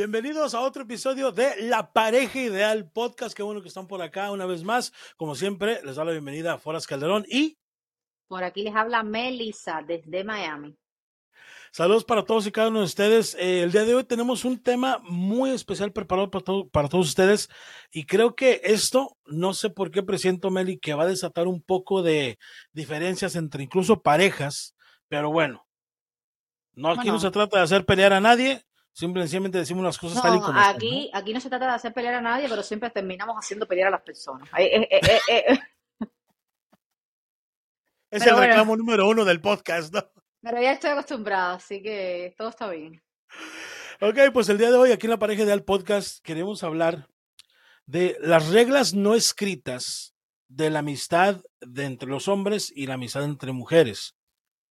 Bienvenidos a otro episodio de La Pareja Ideal Podcast. Qué bueno que están por acá una vez más. Como siempre, les da la bienvenida a Foras Calderón y Por aquí les habla Melissa desde Miami. saludos para todos y cada uno de ustedes. Eh, el día de hoy tenemos un tema muy especial preparado para, todo- para todos ustedes y creo que esto, no sé por qué presiento, Meli, que va a desatar un poco de diferencias entre incluso parejas, pero bueno, no aquí no se trata de hacer pelear a nadie, simplemente decimos las cosas tal y como están, ¿no? aquí, aquí no se trata de hacer pelear a nadie, pero siempre terminamos haciendo pelear a las personas. Eh, eh, eh, eh, eh, Es Pero el bueno. reclamo número uno del podcast, ¿no? Pero ya estoy acostumbrada, así que todo está bien. Ok, pues el día de hoy aquí en la pareja ideal podcast queremos hablar de las reglas no escritas de la amistad de entre los hombres y la amistad entre mujeres.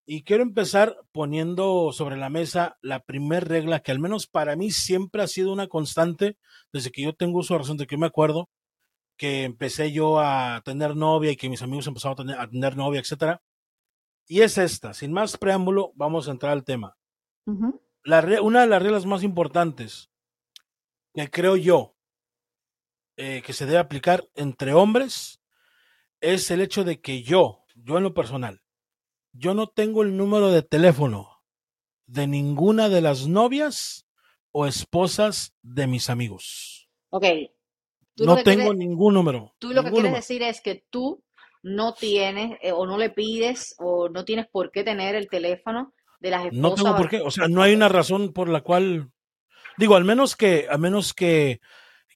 Y quiero empezar poniendo sobre la mesa la primera regla que al menos para mí siempre ha sido una constante desde que yo tengo uso de razón, de que me acuerdo que empecé yo a tener novia y que mis amigos empezaron a tener, a tener novia, etcétera. Y es esta, sin más preámbulo, vamos a entrar al tema la una de las reglas más importantes que creo yo eh, que se debe aplicar entre hombres es el hecho de que yo, yo en lo personal, yo no tengo el número de teléfono de ninguna de las novias o esposas de mis amigos. Ok. No tengo quieres- ningún número. Tú lo que quieres número. decir es que tú no tienes eh, o no le pides o no tienes por qué tener el teléfono de las esposas. No tengo por qué, o sea, no hay una razón por la cual digo, al menos que a menos que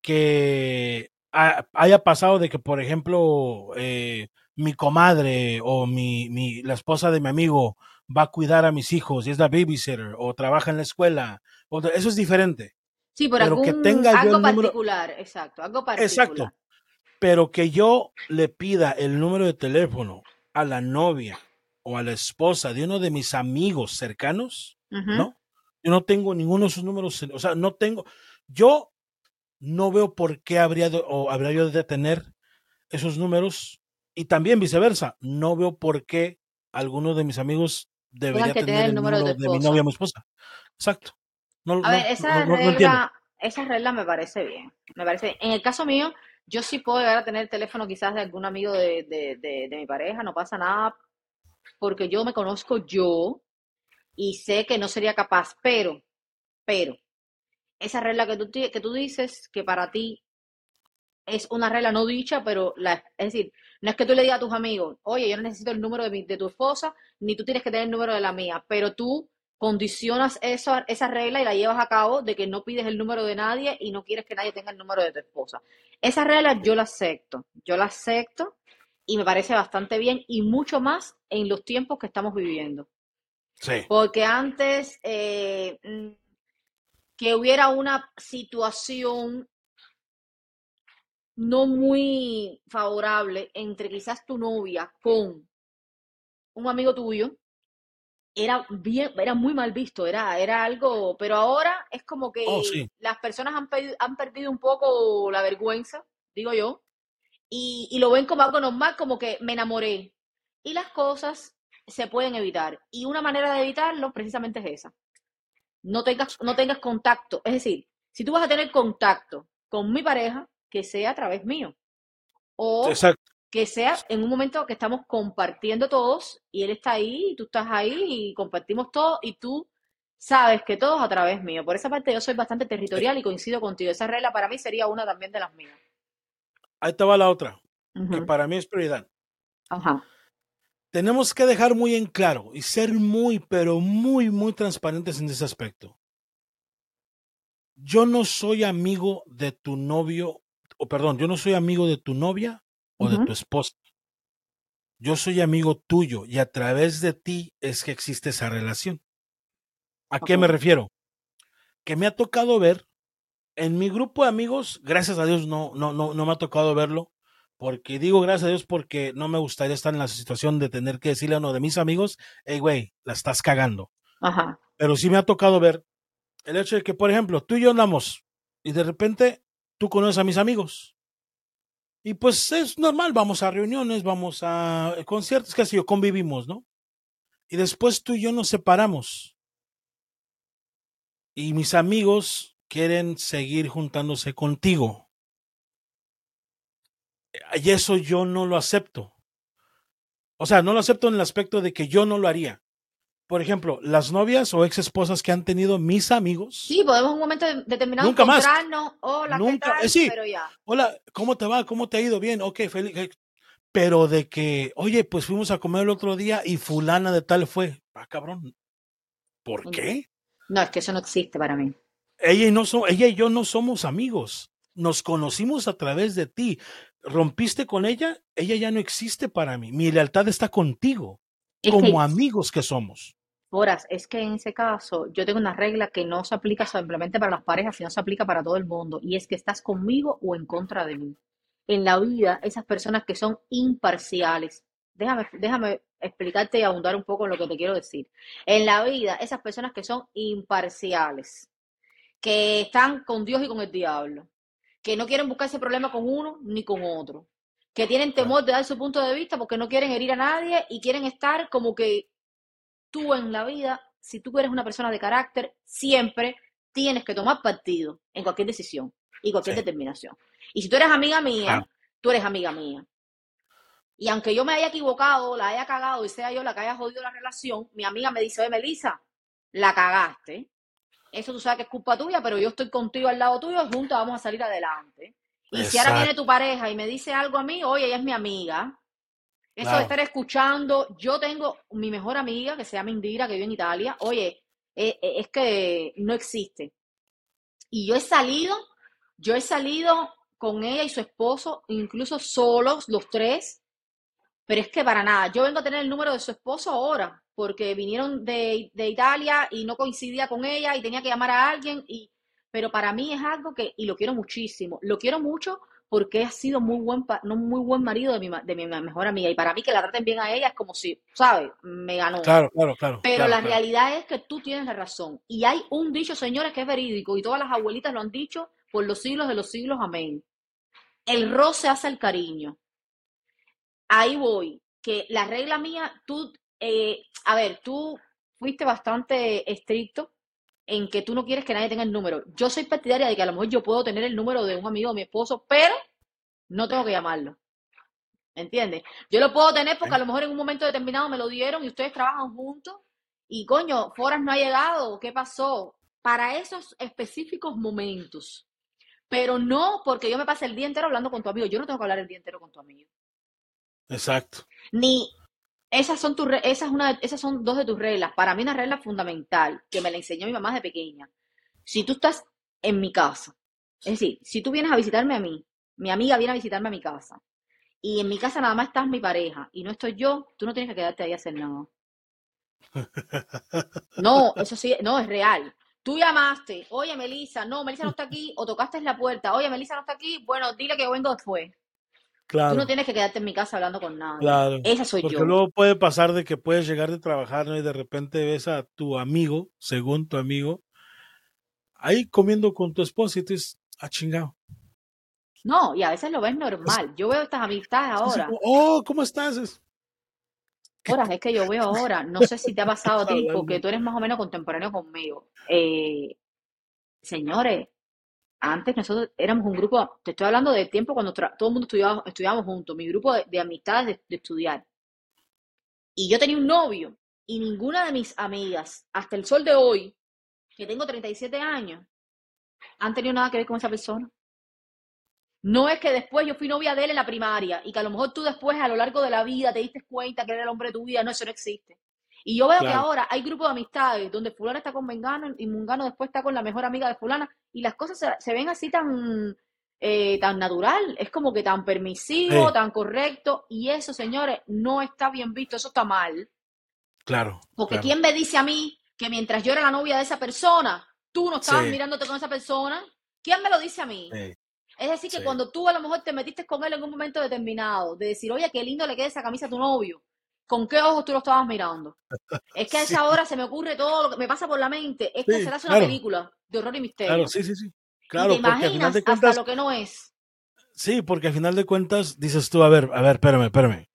que ha- haya pasado de que por ejemplo eh, mi comadre o mi, mi la esposa de mi amigo va a cuidar a mis hijos y es la babysitter o trabaja en la escuela, o eso es diferente, Sí, por pero que algún tenga yo algo número- particular, exacto, algo particular. Exacto. pero que yo le pida el número de teléfono a la novia o a la esposa de uno de mis amigos cercanos. ¿no? Yo no tengo ninguno de esos números, o sea, no tengo, yo no veo por qué habría de- o habría yo de tener esos números y también viceversa, no veo por qué alguno de mis amigos debería tener tener el número de mi novia o mi esposa. Exacto. No, A no, ver, esa no- regla, esa regla me parece bien. Me parece bien. En el caso mío, yo sí puedo llegar a tener el teléfono quizás de algún amigo de, de, de, de mi pareja, no pasa nada, porque yo me conozco yo y sé que no sería capaz, pero, pero, esa regla que tú, que tú dices, que para ti es una regla no dicha, pero la, es decir, no es que tú le digas a tus amigos, oye, yo no necesito el número de, mi- de tu esposa, ni tú tienes que tener el número de la mía, pero tú condicionas esa, esa regla y la llevas a cabo de que no pides el número de nadie y no quieres que nadie tenga el número de tu esposa. Esa regla yo la acepto, yo la acepto y me parece bastante bien y mucho más en los tiempos que estamos viviendo. Sí. Porque antes eh, mm, que hubiera una situación no muy favorable entre quizás tu novia con un amigo tuyo, era bien, era muy mal visto, era, era algo, pero ahora es como que Oh, sí. las personas han, pe- han perdido un poco la vergüenza, digo yo, y, y lo ven como algo normal, como que me enamoré. Y las cosas se pueden evitar. Y una manera de evitarlo precisamente es esa. No tengas, no tengas contacto. Es decir, si tú vas a tener contacto con mi pareja, que sea a través mío. O Exacto. que sea en un momento que estamos compartiendo todos y él está ahí y tú estás ahí y compartimos todo y tú sabes que todo es a través mío. Por esa parte yo soy bastante territorial y coincido contigo. Esa regla para mí sería una también de las mías. Ahí te va la otra, que para mí es prioridad. Ajá. tenemos que dejar muy en claro y ser muy, pero muy, muy transparentes en ese aspecto. Yo no soy amigo de tu novio, o perdón, yo no soy amigo de tu novia o de tu esposa. Yo soy amigo tuyo y a través de ti es que existe esa relación. ¿A qué me refiero? Que me ha tocado ver en mi grupo de amigos, gracias a Dios no, no, no, no me ha tocado verlo, porque digo gracias a Dios porque no me gustaría estar en la situación de tener que decirle a uno de mis amigos, hey, güey, la estás cagando. Ajá. Pero sí me ha tocado ver el hecho de que, por ejemplo, tú y yo andamos y de repente tú conoces a mis amigos. Y pues es normal, vamos a reuniones, vamos a conciertos, qué sé yo, convivimos, ¿no? Y después tú y yo nos separamos. Y mis amigos quieren seguir juntándose contigo. Y eso yo no lo acepto. O sea, no lo acepto en el aspecto de que yo no lo haría. Por ejemplo, las novias o ex esposas que han tenido mis amigos. Sí, podemos un momento determinado Nunca más. Hola, ¿qué Nunca, tal? eh, sí. Pero ya. Hola, ¿cómo te va? ¿Cómo te ha ido? Bien, ok, feliz. Pero de que, oye, pues fuimos a comer el otro día y fulana de tal fue. Ah, cabrón. ¿Por Mm. qué? No, es que eso no existe para mí. Ella y, no so- ella y yo no somos amigos. Nos conocimos a través de ti. Rompiste con ella, ella ya no existe para mí. Mi lealtad está contigo, Es como que, amigos que somos. Horas, es que en ese caso yo tengo una regla que no se aplica simplemente para las parejas, sino se aplica para todo el mundo, y es que estás conmigo o en contra de mí. En la vida, esas personas que son imparciales, déjame, déjame explicarte y abundar un poco en lo que te quiero decir. En la vida, esas personas que son imparciales, que están con Dios y con el diablo, que no quieren buscar ese problema con uno ni con otro, que tienen temor de dar su punto de vista porque no quieren herir a nadie y quieren estar como que tú en la vida, si tú eres una persona de carácter, siempre tienes que tomar partido en cualquier decisión y cualquier Sí. determinación. Y si tú eres amiga mía, tú eres amiga mía. Y aunque yo me haya equivocado, la haya cagado y sea yo la que haya jodido la relación, mi amiga me dice, oye, Melissa, la cagaste. Eso tú sabes que es culpa tuya, pero yo estoy contigo al lado tuyo juntos vamos a salir adelante. Y si ahora viene tu pareja y me dice algo a mí, oye, ella es mi amiga. Eso de estar escuchando, yo tengo mi mejor amiga que se llama Indira, que vive en Italia. Oye, eh, eh, es que no existe. Y yo he salido, yo he salido con ella y su esposo, incluso solos, los tres, pero es que para nada. Yo vengo a tener el número de su esposo ahora, porque vinieron de, de Italia y no coincidía con ella y tenía que llamar a alguien. Y, pero para mí es algo que, y lo quiero muchísimo, lo quiero mucho porque ha sido muy buen, pa- no, muy buen marido de mi, de mi mejor amiga. Y para mí que la traten bien a ella es como si, ¿sabes? Me ganó. Claro, claro, claro. Pero claro, la claro. realidad es que tú tienes la razón. Y hay un dicho, señores, que es verídico, y todas las abuelitas lo han dicho por los siglos de los siglos, amén. El roce hace el cariño. Ahí voy, que la regla mía, tú, eh, a ver, tú fuiste bastante estricto en que tú no quieres que nadie tenga el número. Yo soy partidaria de que a lo mejor yo puedo tener el número de un amigo de mi esposo, pero no tengo que llamarlo. ¿Entiendes? Yo lo puedo tener porque a lo mejor en un momento determinado me lo dieron y ustedes trabajan juntos y coño, Foras no ha llegado, ¿qué pasó? Para esos específicos momentos. Pero no porque yo me pase el día entero hablando con tu amigo. Yo no tengo que hablar el día entero con tu amigo. Exacto. Ni esas son tus re- esas es una esas son dos de tus reglas. Para mí una regla fundamental que me la enseñó mi mamá de pequeña. Si tú estás en mi casa, es decir, si tú vienes a visitarme a mí, mi amiga viene a visitarme a mi casa y en mi casa nada más estás mi pareja y no estoy yo, tú no tienes que quedarte ahí a hacer nada. No, eso sí, no, es real. Tú llamaste, oye Melissa, no, Melissa no está aquí, o tocaste la puerta, oye Melissa no está aquí, bueno, dile que yo vengo después. Tú Claro, no tienes que quedarte en mi casa hablando con nadie. claro. Esa soy Porque yo. luego puede pasar de que puedes llegar de trabajar ¿no? y de repente ves a tu amigo, según tu amigo, ahí comiendo con tu esposa y tú dices, ah, chingado. No, y a veces lo ves normal. Yo veo estas amistades ahora. como, oh, ¿cómo estás? Es- Horas, es que yo veo ahora. No sé si te ha pasado a ti, porque tú eres más o menos contemporáneo conmigo. Eh, señores, antes nosotros éramos un grupo, te estoy hablando del tiempo cuando todo el mundo estudiaba, estudiábamos juntos, mi grupo de, de amistades de, de estudiar. Y yo tenía un novio, y ninguna de mis amigas, hasta el sol de hoy, que tengo 37 años, han tenido nada que ver con esa persona. No es que después yo fui novia de él en la primaria y que a lo mejor tú después a lo largo de la vida te diste cuenta que era el hombre de tu vida. No, eso no existe. Y yo veo que ahora hay grupos de amistades donde fulano está con Mengano y Mungano después está con la mejor amiga de fulana y las cosas se, se ven así tan, eh, tan natural. Es como que tan permisivo, Sí. tan correcto. Y eso, señores, no está bien visto. Eso está mal. Claro. Porque claro. ¿quién me dice a mí que mientras yo era la novia de esa persona, tú no estabas Sí. mirándote con esa persona? ¿Quién me lo dice a mí? Sí, Es decir, que Sí. cuando tú a lo mejor te metiste con él en un momento determinado, de decir, oye, qué lindo le queda esa camisa a tu novio, ¿con qué ojos tú lo estabas mirando? Es que a Sí. esa hora se me ocurre todo lo que me pasa por la mente. Es que Sí, se le hace una claro. película de horror y misterio. Claro, sí, sí, sí. y Claro, te porque al final imaginas de hasta cuentas, lo que no es. sí, porque al final de cuentas dices tú, a ver, a ver, espérame, espérame.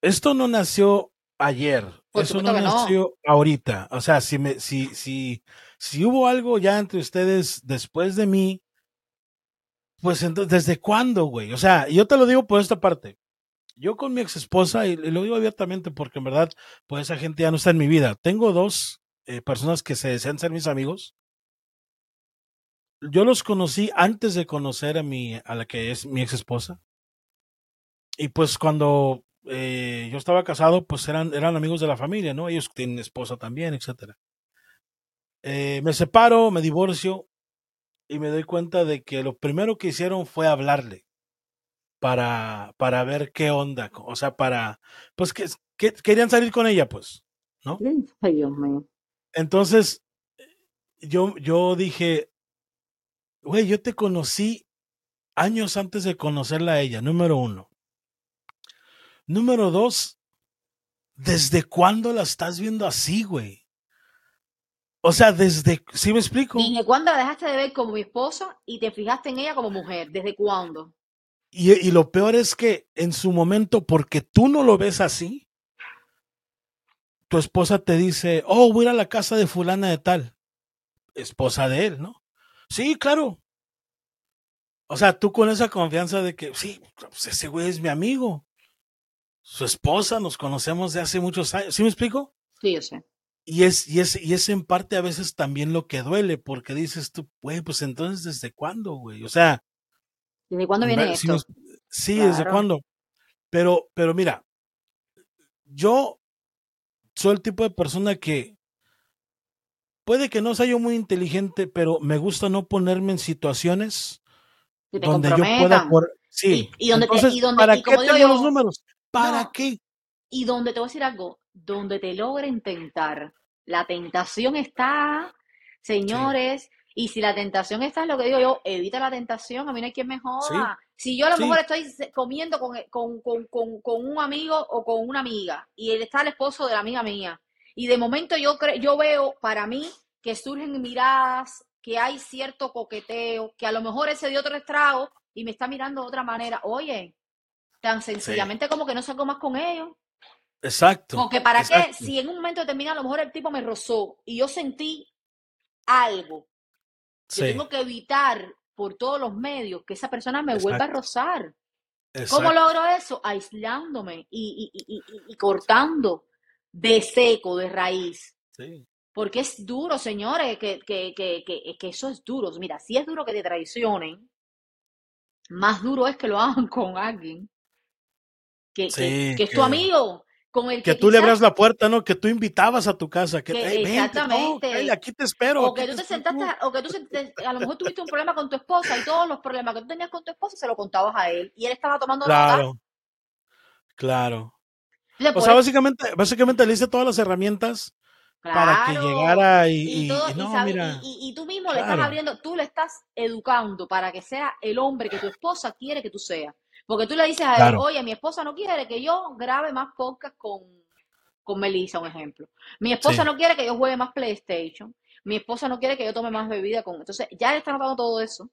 Esto no nació ayer, Por eso no que no. nació ahorita. O sea, si me, si, si, si hubo algo ya entre ustedes después de mí, pues entonces, ¿desde cuándo, güey? O sea, yo te lo digo por esta parte. Yo con mi ex esposa, y, lo digo abiertamente porque en verdad, pues esa gente ya no está en mi vida. Tengo dos eh, personas que se desean ser mis amigos. Yo los conocí antes de conocer a mi, a la que es mi ex esposa. Y pues cuando eh, yo estaba casado, pues eran, eran amigos de la familia, ¿no? Ellos tienen esposa también, etcétera. Eh, me separo, me divorcio y me doy cuenta de que lo primero que hicieron fue hablarle para, para ver qué onda, o sea, para, pues que, que querían salir con ella, pues, ¿no? Entonces, yo, yo dije, güey, yo te conocí años antes de conocerla a ella, número uno. Número dos, ¿desde cuándo la estás viendo así, güey? O sea, desde, ¿sí me explico? ¿Desde cuándo la dejaste de ver como mi esposa y te fijaste en ella como mujer? ¿Desde cuándo? Y, y lo peor es que en su momento, porque tú no lo ves así, tu esposa te dice, oh, voy a ir a la casa de fulana de tal, esposa de él, ¿no? Sí, claro. O sea, tú con esa confianza de que, sí, pues ese güey es mi amigo su esposa, nos conocemos de hace muchos años. ¿Sí me explico? Sí, yo sé. Y es, y es, y es en parte a veces también lo que duele, porque dices tú, güey, pues entonces, ¿desde cuándo, güey? O sea. ¿Desde cuándo viene esto? sí, ¿desde cuándo? Pero, pero mira, yo soy el tipo de persona que puede que no sea yo muy inteligente, pero me gusta no ponerme en situaciones donde yo pueda. Sí. Y, donde Entonces, ¿para qué tengo los números? ¿Para qué? Y donde te voy a decir algo, donde te logren tentar. La tentación está, señores, y si la tentación está, es lo que digo yo, evita la tentación, a mí no hay quien me joda. Si yo a lo mejor estoy comiendo con, con, con, con, un amigo o con una amiga, y él está el esposo de la amiga mía, y de momento yo, yo veo para mí que surgen miradas, que hay cierto coqueteo, que a lo mejor ese dio otro estrago y me está mirando de otra manera. Oye, Tan sencillamente como que no salgo más con ellos. Exacto. Porque para qué, si en un momento determinado a lo mejor el tipo me rozó y yo sentí algo, yo tengo que evitar por todos los medios que esa persona me vuelva a rozar. ¿Cómo logro eso? Aislándome y, y, cortando de seco, de raíz. Sí. Porque es duro, señores, que, que, que, que, eso es duro. Mira, si es duro que te traicionen, más duro es que lo hagan con alguien que, es tu amigo, con el que, tú le abras la puerta, ¿no? Que tú invitabas a tu casa, que, exactamente, aquí te espero. O que tú te sentaste, o que tú a lo mejor tuviste un problema con tu esposa y todos los problemas que tú tenías con tu esposa se lo contabas a él y él estaba tomando claro, Claro. o sea, básicamente, básicamente le hice todas las herramientas para que llegara y, y, tú mismo le estás abriendo, tú le estás educando para que sea el hombre que tu esposa quiere que tú seas. Porque tú le dices a él, oye, mi esposa no quiere que yo grabe más podcast con, con Melissa, un ejemplo. Mi esposa no quiere que yo juegue más PlayStation. Mi esposa no quiere que yo tome más bebida con. Entonces, ya él está notando todo eso.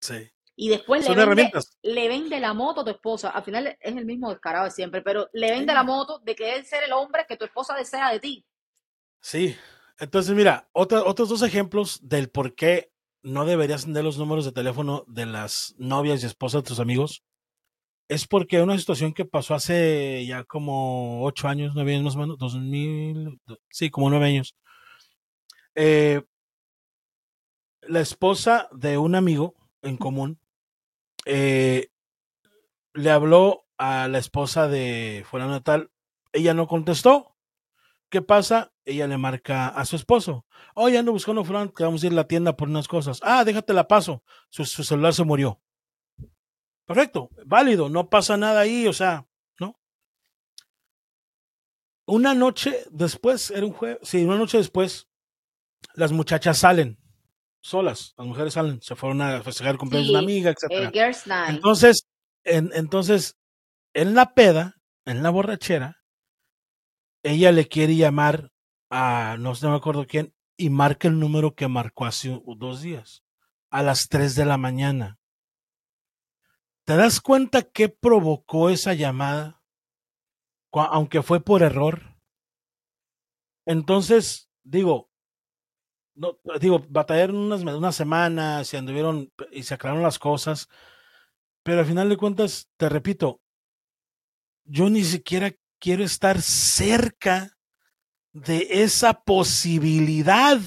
Sí. Y después le vende, le vende, la moto a tu esposa. Al final es el mismo descarado de siempre, pero le vende la moto de que él ser el hombre que tu esposa desea de ti. Sí. Entonces, mira, otros dos ejemplos del por qué no deberías tener los números de teléfono de las novias y esposas de tus amigos es porque una situación que pasó hace ya como ocho años, nueve años más o menos, dos mil, sí, como nueve años. Eh, la esposa de un amigo en común eh, le habló a la esposa de fulano natal, ella no contestó. ¿Qué pasa? Ella le marca a su esposo. Oye, ando buscando fulano que vamos a ir a la tienda por unas cosas. Ah, déjate la paso. su celular se murió. Perfecto, válido, no pasa nada ahí, o sea, ¿no? Una noche después, era un jueves, sí, una noche después, las muchachas salen solas, las mujeres salen, se fueron a festejar el cumpleaños de una amiga, etc. Entonces, en, entonces, en la peda, en la borrachera, ella le quiere llamar a, no sé, no me acuerdo quién, y marca el número que marcó hace dos días, a las 3 de la mañana. ¿Te das cuenta qué provocó esa llamada? Aunque fue por error. Entonces, digo, no, digo, batallaron unas, unas semanas y anduvieron y se aclararon las cosas, pero al final de cuentas, te repito, yo ni siquiera quiero estar cerca de esa posibilidad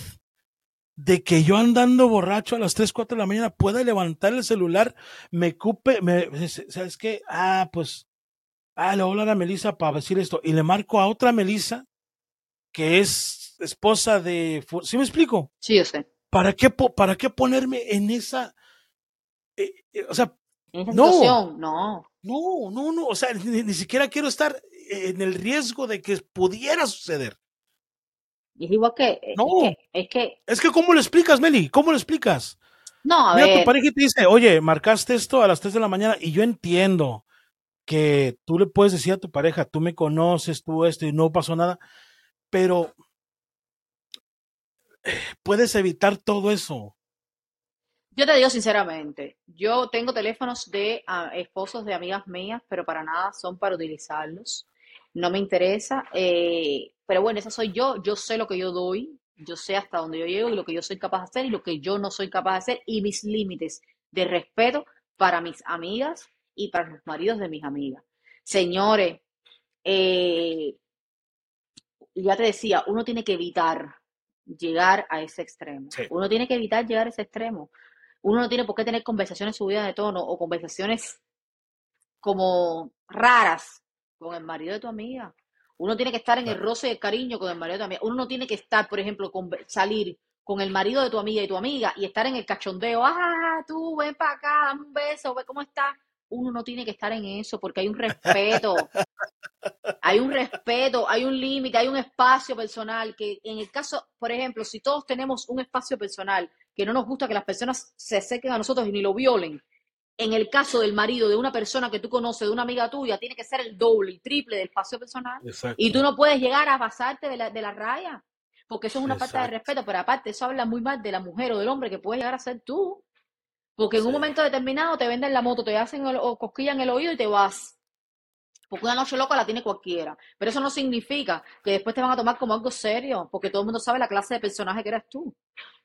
de que yo andando borracho a las 3, 4 de la mañana pueda levantar el celular, me cupe, me, ¿sabes qué? Ah, pues, ah, le voy a hablar a Melissa para decir esto, y le marco a otra Melissa, que es esposa de, ¿sí me explico? Sí, yo sé. ¿Para qué, para qué ponerme en esa, eh, eh, o sea, en no, no. No, no, no, o sea, ni, siquiera quiero estar en el riesgo de que pudiera suceder. Y es igual que. No. Es que, es que. ¿cómo lo explicas, Meli? ¿Cómo lo explicas? No, a Mira, tu pareja te dice, oye, marcaste esto a las 3 de la mañana y yo entiendo que tú le puedes decir a tu pareja, tú me conoces, tú esto y no pasó nada, pero puedes evitar todo eso. Yo te digo sinceramente, yo tengo teléfonos de ah, esposos de amigas mías, pero para nada son para utilizarlos. No me interesa. Eh, pero bueno, esa soy yo, yo sé lo que yo doy, yo sé hasta dónde yo llego y lo que yo soy capaz de hacer y lo que yo no soy capaz de hacer y mis límites de respeto para mis amigas y para los maridos de mis amigas. Señores, eh, ya te decía, uno tiene que evitar llegar a ese extremo. Uno tiene que evitar llegar a ese extremo. Uno no tiene por qué tener conversaciones subidas de tono o conversaciones como raras con el marido de tu amiga. Uno tiene que estar en el roce de cariño con el marido amiga. Uno no tiene que estar, por ejemplo, con, salir con el marido de tu amiga y tu amiga y estar en el cachondeo. Ah, tú, ven para acá, dame un beso, ve cómo estás. Uno no tiene que estar en eso porque hay un respeto. hay un respeto, hay un límite, hay un espacio personal que en el caso, por ejemplo, si todos tenemos un espacio personal que no nos gusta que las personas se acerquen a nosotros y ni lo violen, en el caso del marido de una persona que tú conoces, de una amiga tuya, tiene que ser el doble y triple del espacio personal. Y tú no puedes llegar a pasarte de la, de la raya, porque eso es una falta de respeto, pero aparte eso habla muy mal de la mujer o del hombre que puedes llegar a ser tú. Porque en un momento determinado te venden la moto, te hacen o cosquillan el oído y te vas. Porque una noche loca la tiene cualquiera. Pero eso no significa que después te van a tomar como algo serio, porque todo el mundo sabe la clase de personaje que eres tú.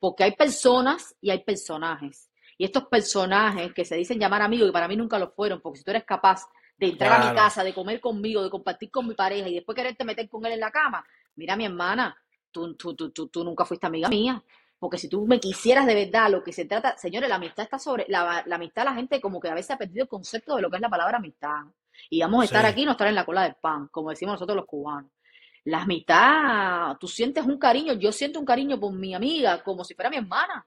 Porque hay personas y hay personajes. Y estos personajes que se dicen llamar amigos, y para mí nunca lo fueron, porque si tú eres capaz de entrar a mi casa, de comer conmigo, de compartir con mi pareja y después quererte meter con él en la cama, mira mi hermana, tú, tú, tú, tú, nunca fuiste amiga mía. Porque si tú me quisieras de verdad, lo que se trata, señores, la amistad está sobre, la, la amistad, la gente como que a veces ha perdido el concepto de lo que es la palabra amistad. Y vamos a estar aquí y no estar en la cola del pan, como decimos nosotros los cubanos. La amistad, tú sientes un cariño, yo siento un cariño por mi amiga, como si fuera mi hermana.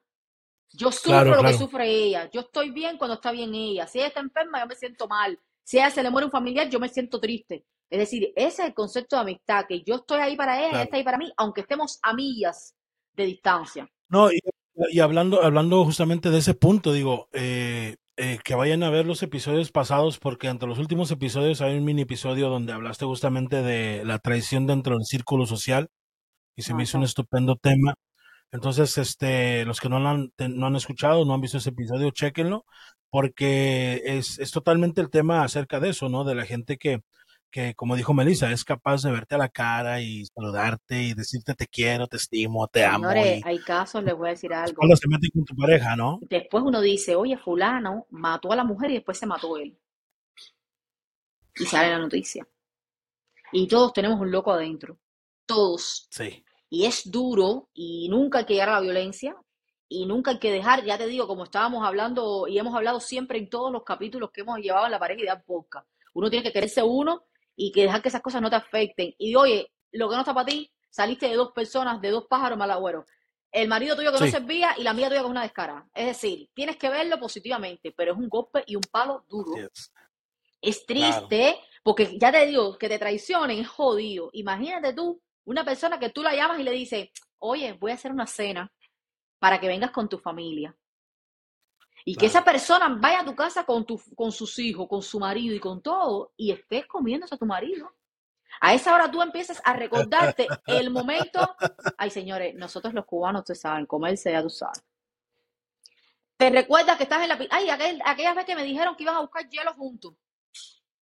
Yo sufro lo que sufre ella. Yo estoy bien cuando está bien ella. Si ella está enferma, yo me siento mal. Si a ella se le muere un familiar, yo me siento triste. Es decir, ese es el concepto de amistad, que yo estoy ahí para ella, ella está ahí para mí, aunque estemos a millas de distancia. No, y, hablando, hablando justamente de ese punto, digo, eh, eh, que vayan a ver los episodios pasados, porque entre los últimos episodios hay un mini episodio donde hablaste justamente de la traición dentro del círculo social, y se me hizo un estupendo tema. Entonces, este, los que no, han, no han escuchado, no han visto ese episodio, chequenlo, porque es, es totalmente el tema acerca de eso, ¿no? De la gente que, que, como dijo Melissa, es capaz de verte a la cara y saludarte y decirte te quiero, te estimo, te amo. hay casos, les voy a decir algo. Cuando se mete con tu pareja, ¿no? Después uno dice, oye, fulano mató a la mujer y después se mató él. Y sale la noticia. Y todos tenemos un loco adentro. Todos. Sí y es duro y nunca hay que llegar a la violencia y nunca hay que dejar, ya te digo, como estábamos hablando y hemos hablado siempre en todos los capítulos que hemos llevado en la pareja y de podcast, uno tiene que quererse uno y que dejar que esas cosas no te afecten. Y oye, lo que no está para ti, saliste de dos personas, de dos pájaros malagüeros. El marido tuyo que no servía y la mía tuya con una descara. Es decir, tienes que verlo positivamente, pero es un golpe y un palo duro. Es triste, porque ya te digo, que te traicionen es jodido. Imagínate tú una persona que tú la llamas y le dices, oye, voy a hacer una cena para que vengas con tu familia. Y que esa persona vaya a tu casa con, tu, con sus hijos, con su marido y con todo, y estés comiéndose a tu marido. A esa hora tú empiezas a recordarte el momento. Ay, señores, nosotros los cubanos, ustedes saben, comerse ya tú sabes. Te recuerdas que estás en la. Ay, aquel, aquellas veces que me dijeron que iban a buscar hielo juntos.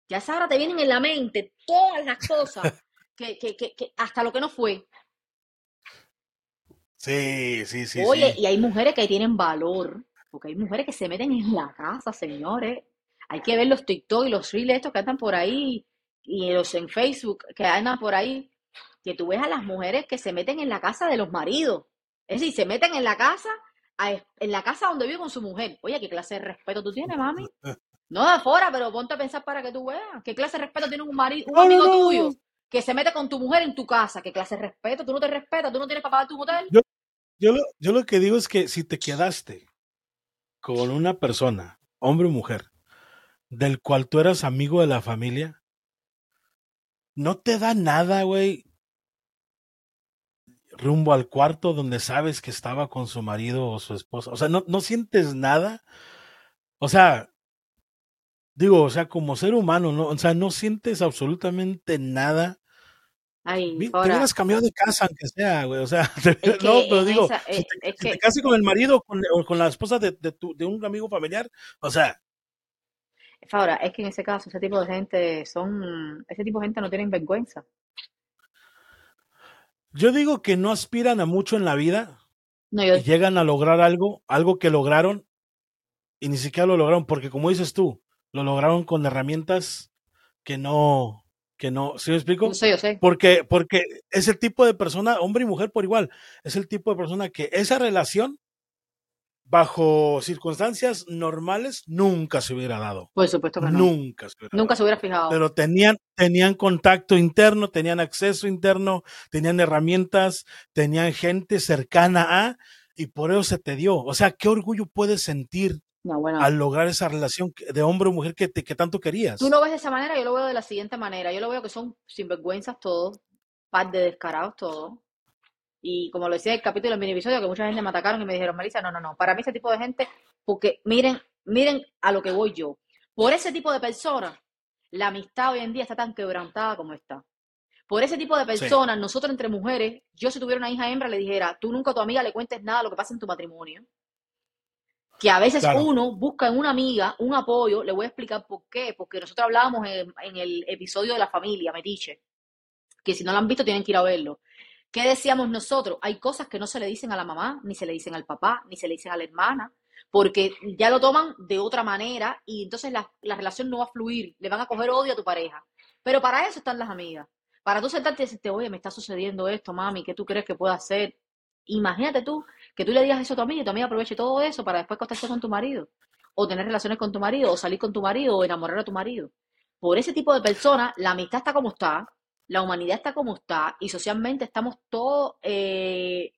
Ya a esa hora te vienen en la mente todas las cosas que, que, que, hasta lo que no fue. Sí, sí, sí. Oye, sí. y hay mujeres que tienen valor, porque hay mujeres que se meten en la casa, señores. Hay que ver los TikTok y los reels estos que andan por ahí, y los en Facebook que andan por ahí, que tú ves a las mujeres que se meten en la casa de los maridos. Es decir, se meten en la casa, en la casa donde vive con su mujer. Oye, ¿qué clase de respeto tú tienes, mami? No de afuera, pero ponte a pensar para que tú veas. ¿Qué clase de respeto tiene un marido, un amigo tuyo. Que se mete con tu mujer en tu casa? ¿Qué clase de respeto? ¿Tú no te respetas? ¿Tú no tienes para pagar tu hotel? Yo lo, yo lo que digo es que si te quedaste con una persona, hombre o mujer, del cual tú eras amigo de la familia, no te da nada, güey, rumbo al cuarto donde sabes que estaba con su marido o su esposa. O sea, no, no sientes nada. O sea, digo, o sea, como ser humano, ¿no? O sea, no sientes absolutamente nada. Ay, Te hubieras cambiado de casa, aunque sea, güey. O sea, te- no, pero digo, esa, si eh, te, es si te que, casas con el marido o con, o con la esposa de, de, tu- de un amigo familiar, o sea, ahora, es que en ese caso, ese tipo de gente son, ese tipo de gente no tienen vergüenza. yo digo que no aspiran a mucho en la vida No, yo, y llegan a lograr algo, algo que lograron y ni siquiera lo lograron, porque como dices tú, lo lograron con herramientas que no, que no, ¿sí me yo explico? sé, yo sé. Porque, porque es el tipo de persona, hombre y mujer por igual, es el tipo de persona que esa relación, bajo circunstancias normales, nunca se hubiera dado. Por supuesto que no. Nunca se hubiera Nunca dado. se hubiera fijado. Pero tenían, tenían contacto interno, tenían acceso interno, tenían herramientas, tenían gente cercana a, y por eso se te dio. O sea, ¿qué orgullo puedes sentir No, bueno. al lograr esa relación de hombre o mujer que, te, que tanto querías? Tú lo ves de esa manera, yo lo veo de la siguiente manera. Yo lo veo que son sinvergüenzas todos, par de descarados todos. Y como lo decía en el capítulo del mini episodio, que mucha gente me atacaron y me dijeron, Melissa, no, no, no, para mí ese tipo de gente, porque miren, miren a lo que voy yo. Por ese tipo de personas, la amistad hoy en día está tan quebrantada como está. Por ese tipo de Sí. personas, nosotros entre mujeres, yo si tuviera una hija hembra le dijera, tú nunca a tu amiga le cuentes nada de lo que pasa en tu matrimonio. Que a veces Claro. uno busca en una amiga un apoyo, le voy a explicar por qué, porque nosotros hablábamos en, en el episodio de la familia, Metiche, que si no lo han visto tienen que ir a verlo. ¿Qué decíamos nosotros? Hay cosas que no se le dicen a la mamá, ni se le dicen al papá, ni se le dicen a la hermana, porque ya lo toman de otra manera y entonces la, la relación no va a fluir, le van a coger odio a tu pareja. Pero para eso están las amigas. Para tú sentarte y decirte, oye, me está sucediendo esto, mami, ¿qué tú crees que puedo hacer? Imagínate tú que tú le digas eso a tu amiga y tu amiga aproveche todo eso para después acostarse con tu marido, o tener relaciones con tu marido, o salir con tu marido, o enamorar a tu marido. Por ese tipo de personas, la amistad está como está, la humanidad está como está, y socialmente estamos todos, eh,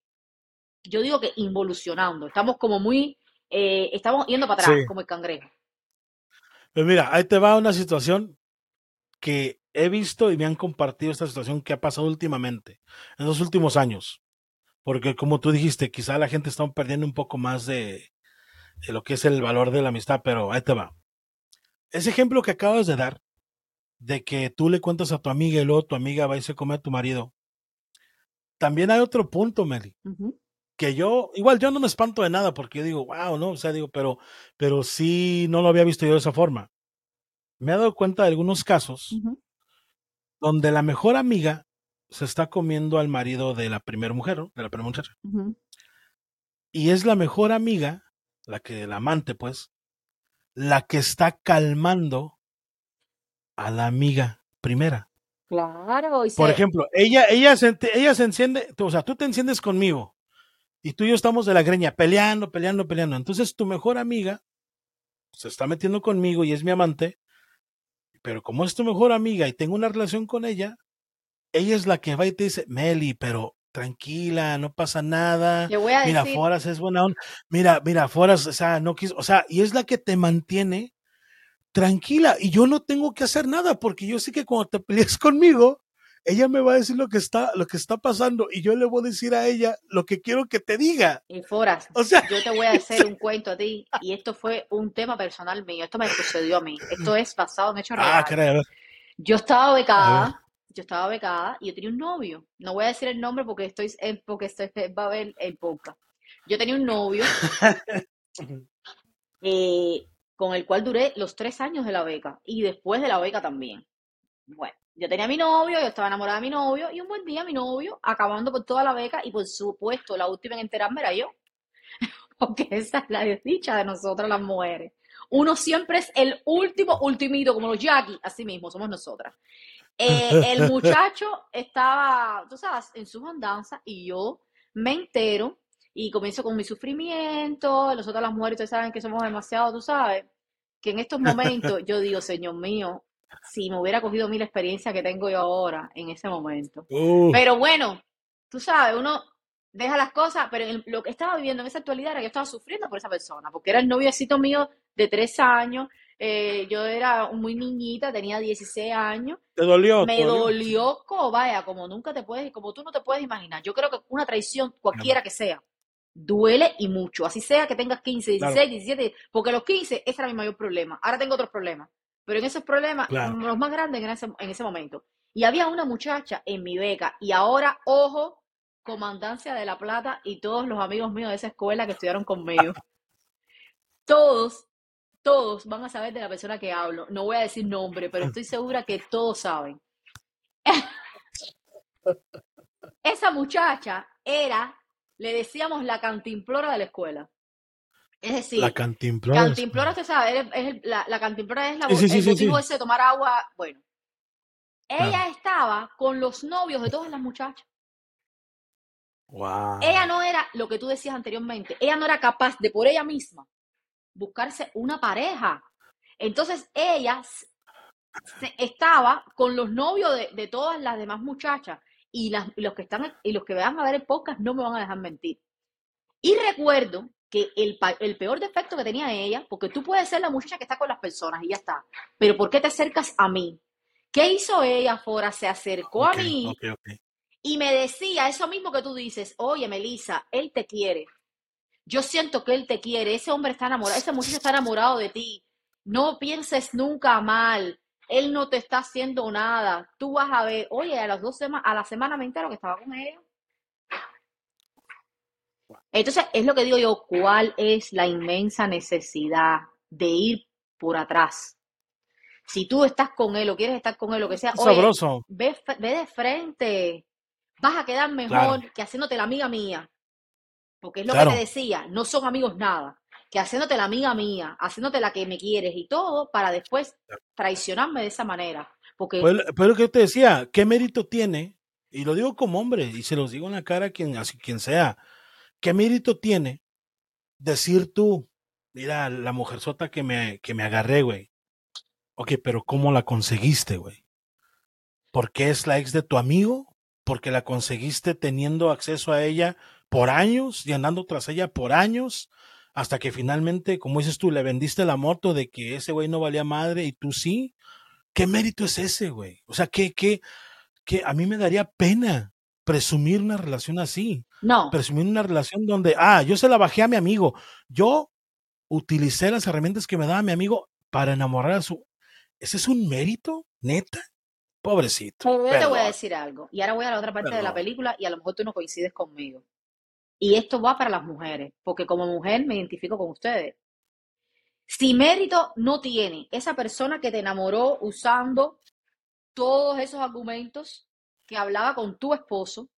yo digo que involucionando, estamos como muy, eh, estamos yendo para atrás, Sí. como el cangrejo. Pues mira, ahí te va una situación que he visto y me han compartido esta situación que ha pasado últimamente, en los últimos años. Porque como tú dijiste, quizá la gente está perdiendo un poco más de, de lo que es el valor de la amistad, pero ahí te va. Ese ejemplo que acabas de dar, de que tú le cuentas a tu amiga y luego tu amiga va y se come a tu marido. También hay otro punto, Meli, que yo, igual yo no me espanto de nada porque yo digo, wow, no, o sea, digo, pero, pero sí no lo había visto yo de esa forma. Me he dado cuenta de algunos casos donde la mejor amiga se está comiendo al marido de la primera mujer, ¿no? de la primera muchacha. Y es la mejor amiga, la que, la amante, pues, la que está calmando a la amiga primera. Claro, y Por ejemplo, ella, ella, se, ella se enciende, tú- o sea, tú te enciendes conmigo y tú y yo estamos de la greña, peleando, peleando, peleando. Entonces tu mejor amiga se está metiendo conmigo y es mi amante, pero como es tu mejor amiga y tengo una relación con ella, ella es la que va y te dice, Meli, pero tranquila, no pasa nada. te voy a Mira, decir, Foras es buena onda. Mira, mira, Foras, o sea, no quiso, o sea, y es la que te mantiene tranquila y yo no tengo que hacer nada porque yo sé que cuando te pelees conmigo, ella me va a decir lo que está, lo que está pasando y yo le voy a decir a ella lo que quiero que te diga. y Foras, O sea, yo te voy a hacer un cuento a ti, y esto fue un tema personal mío, esto me sucedió a mí, esto es basado en hechos ah, reales. caray, a ver, Yo estaba becada, yo estaba becada y yo tenía un novio. No voy a decir el nombre porque estoy, eh, porque estoy, va a ver el podcast. Yo tenía un novio eh, con el cual duré los tres años de la beca y después de la beca también. Bueno, yo tenía a mi novio, yo estaba enamorada de mi novio, y un buen día mi novio, acabando por toda la beca, y por supuesto, la última en enterarme era yo. Porque esa es la desdicha de nosotras las mujeres. Uno siempre es el último, ultimito, como los Jackie, así mismo, somos nosotras. Eh, el muchacho estaba, tú sabes, en sus andanzas, y yo me entero, y comienzo con mi sufrimiento, nosotras las mujeres, ustedes saben que somos demasiado, tú sabes, que en estos momentos yo digo, Señor mío, si me hubiera cogido mil experiencias que tengo yo ahora en ese momento. Uh, Pero bueno, tú sabes, uno deja las cosas, pero lo que estaba viviendo en esa actualidad era que yo estaba sufriendo por esa persona, porque era el noviecito mío de tres años, eh, yo era muy niñita, tenía 16 años, ¿Te dolió? me ¿Te dolió? dolió, co- vaya, como nunca te puedes, como tú no te puedes imaginar. Yo creo que una traición, cualquiera que sea, duele y mucho. Así sea que tengas 15, 16, Claro. 17, porque los 15, ese era mi mayor problema. Ahora tengo otros problemas, pero en esos problemas, Claro. los más grandes en ese, en ese momento. Y había una muchacha en mi beca, y ahora, ojo, Comandancia de la Plata y todos los amigos míos de esa escuela que estudiaron conmigo. Todos, todos van a saber de la persona que hablo. No voy a decir nombre, pero estoy segura que todos saben. Esa muchacha era, le decíamos la cantimplora de la escuela. Es decir, La cantimplora. cantimplora, usted sabe, es, la, la cantimplora es la, Sí, sí, el sí, motivo ese de tomar agua. Bueno, ella Claro. estaba con los novios de todas las muchachas. Wow. Ella no era lo que tú decías anteriormente, ella no era capaz de por ella misma buscarse una pareja. Entonces ella se- estaba con los novios de, de todas las demás muchachas y, las, y los que están y los que van a ver el podcast no me van a dejar mentir. Y recuerdo que el, peor defecto que tenía ella, porque tú puedes ser la muchacha que está con las personas y ya está, pero ¿por qué te acercas a mí? ¿Qué hizo ella, Fora? Se acercó a mí y me decía eso mismo que tú dices, oye, Melissa, él te quiere. Yo siento que él te quiere. Ese hombre está enamorado, ese muchacho está enamorado de ti. No pienses nunca mal. Él no te está haciendo nada. Tú vas a ver, oye, a las dos semanas, a la semana me entero que estaba con ella. Entonces, es lo que digo yo, ¿cuál es la inmensa necesidad de ir por atrás? Si tú estás con él o quieres estar con él, lo que sea, oye, Sabroso. ve, ve de frente. Vas a quedar mejor Claro. que haciéndote la amiga mía. Porque es lo Claro. que te decía, no son amigos nada. Que haciéndote la amiga mía, haciéndote la que me quieres y todo, para después traicionarme de esa manera. Porque Pues, pues lo que te decía, ¿qué mérito tiene? Y lo digo como hombre, y se los digo en la cara a quien, a quien sea. ¿Qué mérito tiene decir tú, mira, la mujerzota que me, que me agarré, güey? Ok, pero ¿cómo la conseguiste, güey? ¿Porque es la ex de tu amigo? ¿Porque la conseguiste teniendo acceso a ella por años y andando tras ella por años? Hasta que finalmente, como dices tú, le vendiste la moto de que ese güey no valía madre y tú sí. ¿Qué mérito es ese, güey? O sea, que, que, que a mí me daría pena presumir una relación así. no, Presumir una relación donde, ah, yo se la bajé a mi amigo. Yo utilicé las herramientas que me daba mi amigo para enamorar a su. ¿Ese es un mérito? ¿Neta? Pobrecito. pero yo te voy a decir algo. Y ahora voy a la otra parte de la película y a lo mejor tú no coincides conmigo. Y esto va para las mujeres, porque como mujer me identifico con ustedes. Si mérito no tiene esa persona que te enamoró usando todos esos argumentos que hablaba con tu esposo,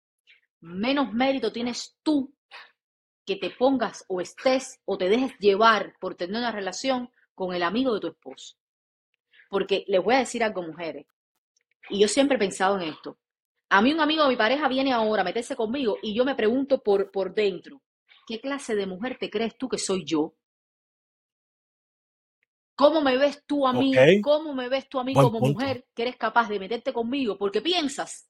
menos mérito tienes tú que te pongas o estés o te dejes llevar por tener una relación con el amigo de tu esposo. Porque les voy a decir algo, mujeres, y yo siempre he pensado en esto. A mí un amigo de mi pareja viene ahora a meterse conmigo y yo me pregunto por, por dentro, ¿qué clase de mujer te crees tú que soy yo? ¿Cómo me ves tú a mí? ¿Cómo me ves tú a mí Buen como punto. mujer que eres capaz de meterte conmigo? Porque piensas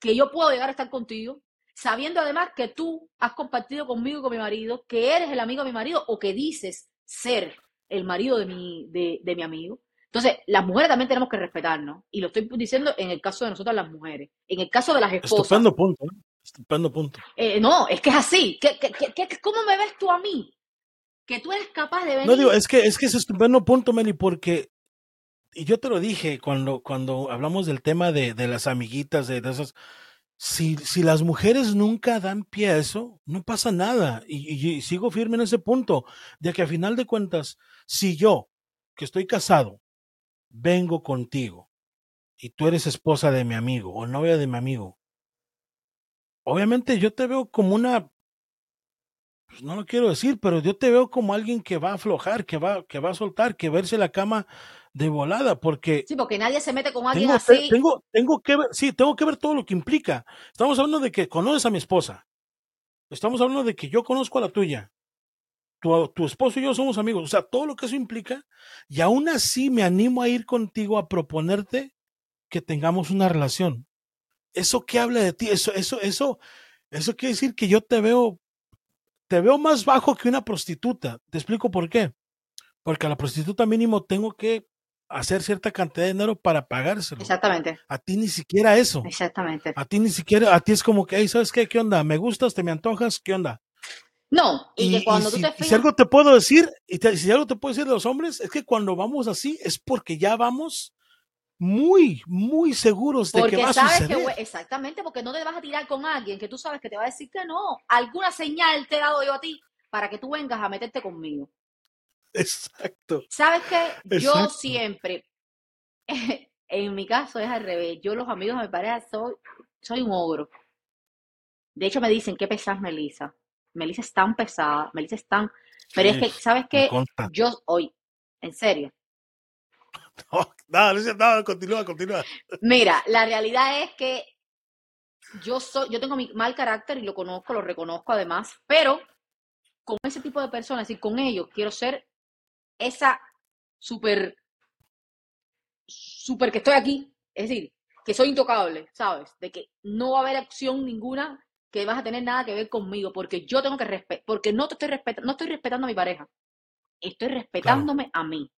que yo puedo llegar a estar contigo, sabiendo además que tú has compartido conmigo y con mi marido, que eres el amigo de mi marido o que dices ser el marido de mi, de, de mi amigo. Entonces, las mujeres también tenemos que respetarnos. Y lo estoy diciendo en el caso de nosotras las mujeres. En el caso de las esposas. Estupendo punto. ¿eh? Estupendo punto. Eh, no, es que es así. ¿Qué, qué, qué- qué- cómo me ves tú a mí? Que tú eres capaz de venir. No digo, es que es que es estupendo punto, Meli, porque y yo te lo dije cuando, cuando hablamos del tema de, de las amiguitas, de, de esas, si, si las mujeres nunca dan pie a eso, no pasa nada. Y, y- y sigo firme en ese punto, de que a final de cuentas, si yo, que estoy casado, vengo contigo y tú eres esposa de mi amigo o novia de mi amigo, obviamente yo te veo como una, pues no lo quiero decir, pero yo te veo como alguien que va a aflojar, que va, que va a soltar, que verse la cama de volada, porque Sí, porque nadie se mete con alguien tengo, te- así. tengo, tengo que ver, sí, tengo que ver todo lo que implica. Estamos hablando de que conoces a mi esposa. Estamos hablando de que yo conozco a la tuya. Tu, tu esposo y yo somos amigos. O sea, todo lo que eso implica. Y aún así me animo a ir contigo a proponerte que tengamos una relación. ¿Eso qué habla de ti? Eso, eso, eso, eso quiere decir que yo te veo, te veo más bajo que una prostituta. Te explico por qué. Porque a la prostituta mínimo tengo que hacer cierta cantidad de dinero para pagárselo. Exactamente, A ti ni siquiera eso. exactamente. A ti ni siquiera, a ti es como que, hey, ¿sabes qué? ¿Qué onda? ¿Me gustas? ¿Te me antojas? ¿Qué onda? No, y, Y, que cuando y tú si, te y si fijas, algo te puedo decir, y te- si algo te puedo decir de los hombres, es que cuando vamos así es porque ya vamos muy, muy seguros de que porque va a sabes que, suceder. güey, exactamente, porque no te vas a tirar con alguien que tú sabes que te va a decir que no. Alguna señal te he dado yo a ti para que tú vengas a meterte conmigo. Exacto, ¿Sabes qué? Yo siempre, en mi caso es al revés. Yo los amigos de mi pareja soy, soy un ogro. De hecho me dicen, qué pesada Melissa. Melissa es tan pesada, Melissa es tan... Pero es que, ¿sabes qué? Yo hoy, en serio. No, no, Alicia, no, continúa, continúa. Mira, la realidad es que yo soy, yo tengo mi mal carácter y lo conozco, lo reconozco además, pero con ese tipo de personas y con ellos quiero ser esa súper, súper que estoy aquí, es decir, que soy intocable, ¿sabes? De que no va a haber acción ninguna que vas a tener nada que ver conmigo, porque yo tengo que respetar, porque no te estoy respetando, no estoy respetando a mi pareja, estoy respetándome a mí.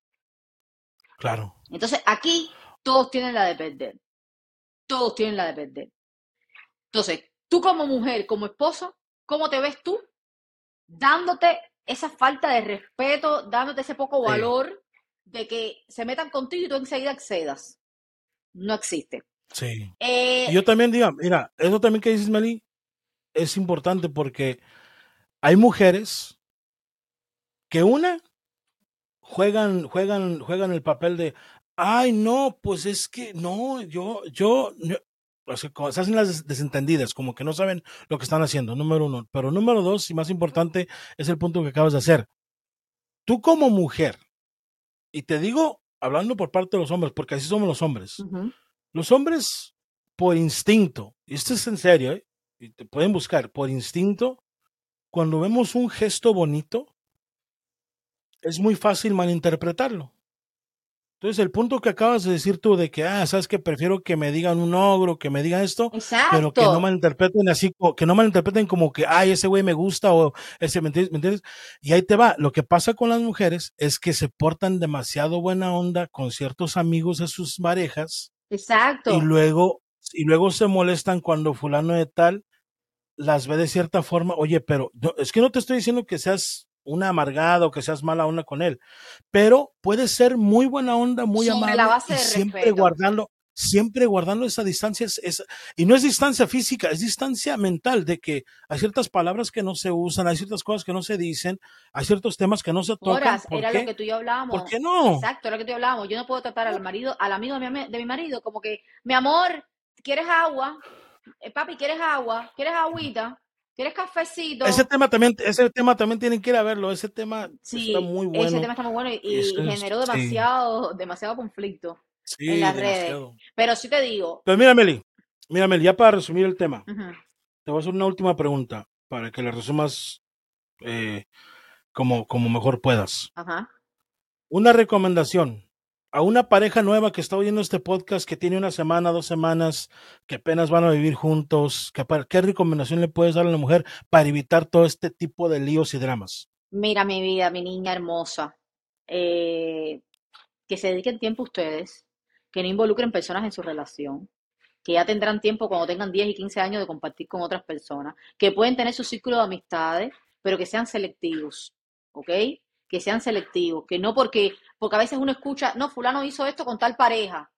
Claro, Entonces, aquí todos tienen la de perder. Todos tienen la de perder. Entonces, tú como mujer, como esposa, ¿cómo te ves tú? Dándote esa falta de respeto, dándote ese poco sí, valor de que se metan contigo y tú enseguida accedas. No existe. sí. Y Eh, yo también diga, mira, eso también que dices, Meli, es importante porque hay mujeres que una juegan, juegan, juegan el papel de, ay, no, pues es que no, yo, yo, yo", o sea, se hacen las des- desentendidas, como que no saben lo que están haciendo, número uno. Pero número dos, y más importante, es el punto que acabas de hacer. Tú como mujer, y te digo, hablando por parte de los hombres, porque así somos los hombres. Los hombres, por instinto, y esto es en serio, ¿eh? Y te pueden buscar, por instinto, cuando vemos un gesto bonito, es muy fácil malinterpretarlo. Entonces, el punto que acabas de decir tú de que, ah, sabes que prefiero que me digan un ogro, que me digan esto, pero que no malinterpreten así, que no malinterpreten como que, ay, ese güey me gusta o ese, ¿me entiendes? ¿Me entiendes? Y ahí te va. Lo que pasa con las mujeres es que se portan demasiado buena onda con ciertos amigos de sus parejas y Exacto. luego, y luego se molestan cuando fulano de tal las ve de cierta forma. Oye, pero no, es que no te estoy diciendo que seas una amargada o que seas mala onda con él, pero puede ser muy buena onda, muy Sobre la amable base y siempre respeto. guardando, siempre guardando esa distancia. Es, es- y no es distancia física, es distancia mental de que hay ciertas palabras que no se usan, hay ciertas cosas que no se dicen, hay ciertos temas que no se tocan. Horas, ¿Por era lo que qué? tú y yo ¿Por hablábamos. qué no? Exacto, era lo que tú y yo hablábamos. Yo no puedo tratar al marido, al amigo de mi, de mi marido como que, mi amor, ¿quieres agua? Eh, papi, ¿quieres agua? ¿Quieres agüita? ¿Quieres Ese cafecito? tema también, ese tema también tienen que ir a verlo. Ese tema está muy ese bueno. tema está muy bueno y, es- generó sí, demasiado, demasiado conflicto sí, en las redes. Pero sí te digo, Pero mira, Meli, mira, Meli, ya para resumir el tema, te voy a hacer una última pregunta para que la resumas eh, como, como mejor puedas. ajá. Una recomendación a una pareja nueva que está oyendo este podcast, que tiene una semana, dos semanas, que apenas van a vivir juntos, ¿qué recomendación le puedes dar a la mujer para evitar todo este tipo de líos y dramas? Mira mi vida, mi niña hermosa, eh, que se dediquen tiempo ustedes, que no involucren personas en su relación, que ya tendrán tiempo cuando tengan 10 y 15 años de compartir con otras personas, que pueden tener su círculo de amistades, pero que sean selectivos, ¿ok? Que sean selectivos, que no porque, porque a veces uno escucha, no, fulano hizo esto con tal pareja,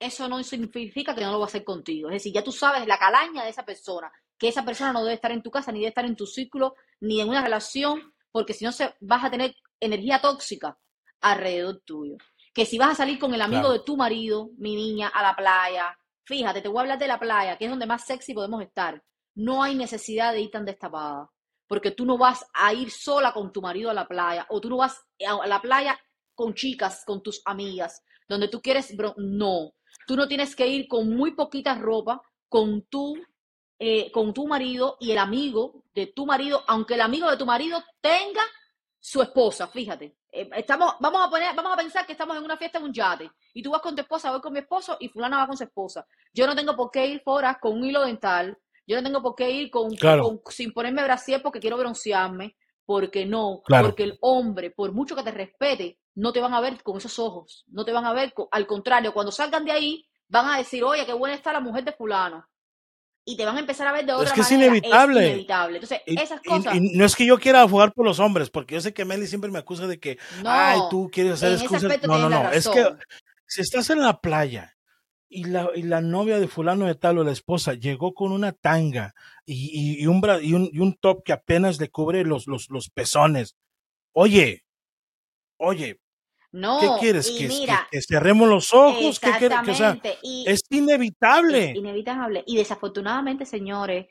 eso no significa que no lo va a hacer contigo. Es decir, ya tú sabes la calaña de esa persona, que esa persona no debe estar en tu casa, ni debe estar en tu círculo, ni en una relación, porque si no se, vas a tener energía tóxica alrededor tuyo. que si vas a salir con el amigo Claro. de tu marido, mi niña, a la playa, fíjate, te voy a hablar de la playa, que es donde más sexy podemos estar. No hay necesidad de ir tan destapada, porque tú no vas a ir sola con tu marido a la playa, o tú no vas a la playa con chicas, con tus amigas, donde tú quieres, bro, no. Tú no tienes que ir con muy poquita ropa, con tu, eh, con tu marido y el amigo de tu marido, aunque el amigo de tu marido tenga su esposa, fíjate. Eh, estamos, vamos a poner, vamos a pensar que estamos en una fiesta en un yate y tú vas con tu esposa, voy con mi esposo y fulana va con su esposa. Yo no tengo por qué ir fuera con un hilo dental, yo no tengo por qué ir con, Claro. con- sin ponerme brasier porque quiero broncearme, porque no, Claro. porque el hombre, por mucho que te respete, no te van a ver con esos ojos, no te van a ver, al contrario, cuando salgan de ahí, van a decir, oye, qué buena está la mujer de fulano. Y te van a empezar a ver de Es otra que es manera. inevitable. inevitable. Entonces, Y, esas y- cosas, y no es que yo quiera jugar por los hombres, porque yo sé que Meli siempre me acusa de que, ay, tú quieres hacer excusas. No, no, no. Es que si estás en la playa y la, y la novia de fulano de tal o la esposa llegó con una tanga y, y- un, bra- y, un, y un top que apenas le cubre los, los, los pezones, oye, oye, ¿qué quieres? ¿Que, que- mira, que cerremos los ojos? ¿Qué quieres? Que, o sea, es es inevitable. inevitable. Y desafortunadamente, señores,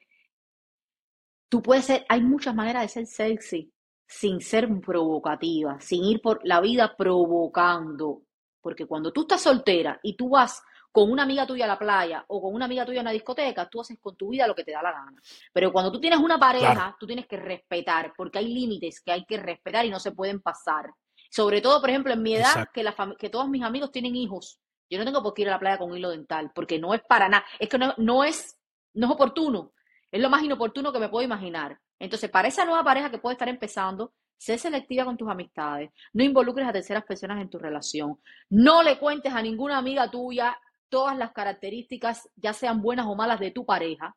tú puedes ser, hay muchas maneras de ser sexy sin ser provocativa, sin ir por la vida provocando. Porque cuando tú estás soltera y tú vas con una amiga tuya a la playa o con una amiga tuya a una discoteca, tú haces con tu vida lo que te da la gana. Pero cuando tú tienes una pareja, Claro. tú tienes que respetar, porque hay límites que hay que respetar y no se pueden pasar. Sobre todo, por ejemplo, en mi edad, Exacto. que, la que todos mis amigos tienen hijos. Yo no tengo por qué ir a la playa con hilo dental, porque no es para nada. Es que no, no es, no es oportuno. Es lo más inoportuno que me puedo imaginar. Entonces, para esa nueva pareja que puede estar empezando, sé selectiva con tus amistades. No involucres a terceras personas en tu relación. No le cuentes a ninguna amiga tuya todas las características, ya sean buenas o malas, de tu pareja.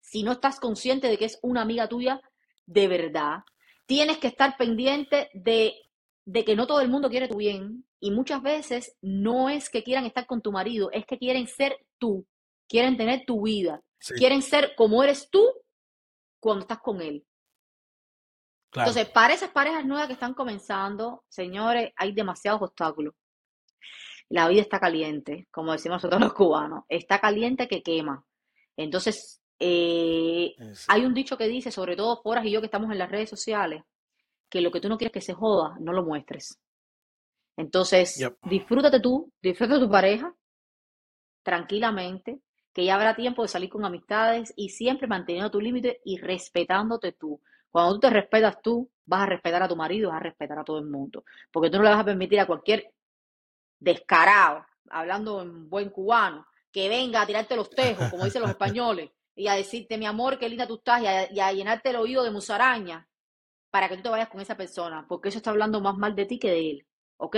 Si no estás consciente de que es una amiga tuya de verdad, tienes que estar pendiente de, de que no todo el mundo quiere tu bien. Y muchas veces no es que quieran estar con tu marido, es que quieren ser tú, quieren tener tu vida, Sí, quieren ser como eres tú cuando estás con él. Claro. Entonces, para esas parejas nuevas que están comenzando, señores, hay demasiados obstáculos. La vida está caliente, como decimos nosotros los cubanos, está caliente que quema. Entonces, eh, hay un dicho que dice, sobre todo Foras y yo que estamos en las redes sociales, que lo que tú no quieres que se joda, no lo muestres. Entonces, Yep. disfrútate tú, disfruta tu pareja tranquilamente, que ya habrá tiempo de salir con amistades y siempre manteniendo tu límite y respetándote tú. Cuando tú te respetas tú, vas a respetar a tu marido, vas a respetar a todo el mundo, porque tú no le vas a permitir a cualquier descarado, hablando en buen cubano, que venga a tirarte los tejos, como dicen los españoles, y a decirte, mi amor, qué linda tú estás, y a, y a llenarte el oído de musaraña, para que tú te vayas con esa persona, porque eso está hablando más mal de ti que de él, ¿ok?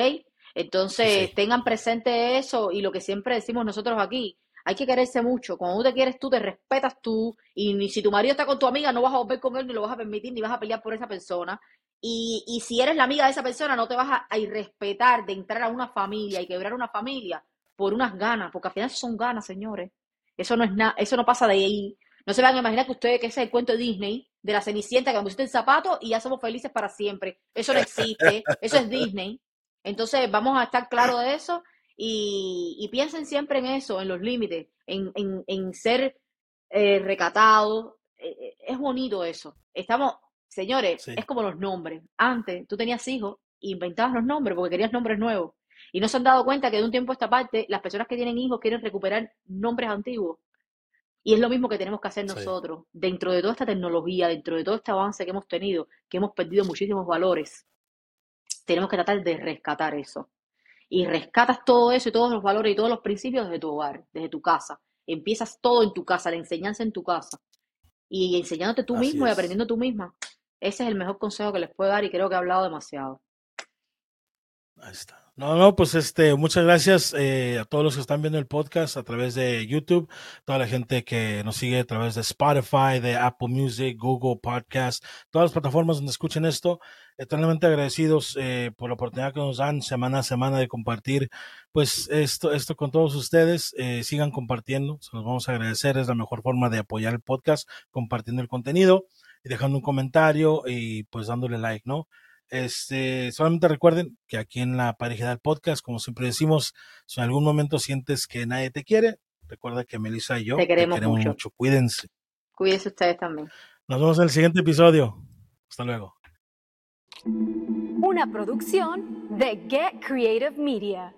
Entonces, Sí. tengan presente eso y lo que siempre decimos nosotros aquí, hay que quererse mucho. Cuando tú te quieres tú, te respetas tú, y ni si tu marido está con tu amiga, no vas a volver con él, ni lo vas a permitir, ni vas a pelear por esa persona. Y, y si eres la amiga de esa persona, no te vas a, irrespetar de entrar a una familia y quebrar una familia por unas ganas, porque al final son ganas, señores. Eso no es nada, eso no pasa de ahí. No se van a imaginar que ustedes, que ese es el cuento de Disney, de la Cenicienta, que me pusiste el zapato y ya somos felices para siempre. Eso no existe, eso es Disney. Entonces, vamos a estar claros de eso y, y piensen siempre en eso, en los límites, en, en, en ser eh, recatados. Eh, eh, es bonito eso. Estamos, señores, Sí. es como los nombres. Antes tú tenías hijos e inventabas los nombres porque querías nombres nuevos. Y no se han dado cuenta que de un tiempo a esta parte, las personas que tienen hijos quieren recuperar nombres antiguos. Y es lo mismo que tenemos que hacer Sí. nosotros, dentro de toda esta tecnología, dentro de todo este avance que hemos tenido, que hemos perdido muchísimos valores. Tenemos que tratar de rescatar eso. Y rescatas todo eso y todos los valores y todos los principios desde tu hogar, desde tu casa. Empiezas todo en tu casa, la enseñanza en tu casa. Y enseñándote tú Así mismo y aprendiendo tú misma. Ese es el mejor consejo que les puedo dar y creo que he hablado demasiado. Ahí está. No, no, pues este, muchas gracias eh, a todos los que están viendo el podcast a través de YouTube, toda la gente que nos sigue a través de Spotify, de Apple Music, Google Podcast, todas las plataformas donde escuchen esto. Eternamente agradecidos eh, por la oportunidad que nos dan semana a semana de compartir, pues esto, esto con todos ustedes. Eh, sigan compartiendo, se los vamos a agradecer. Es la mejor forma de apoyar el podcast, compartiendo el contenido y dejando un comentario y pues dándole like, ¿no? Este, solamente recuerden que aquí en la pareja del podcast, como siempre decimos, si en algún momento sientes que nadie te quiere, recuerda que Melissa y yo Te queremos mucho. mucho. Cuídense. Cuídense ustedes también. Nos vemos en el siguiente episodio. Hasta luego. Una producción de Get Creative Media.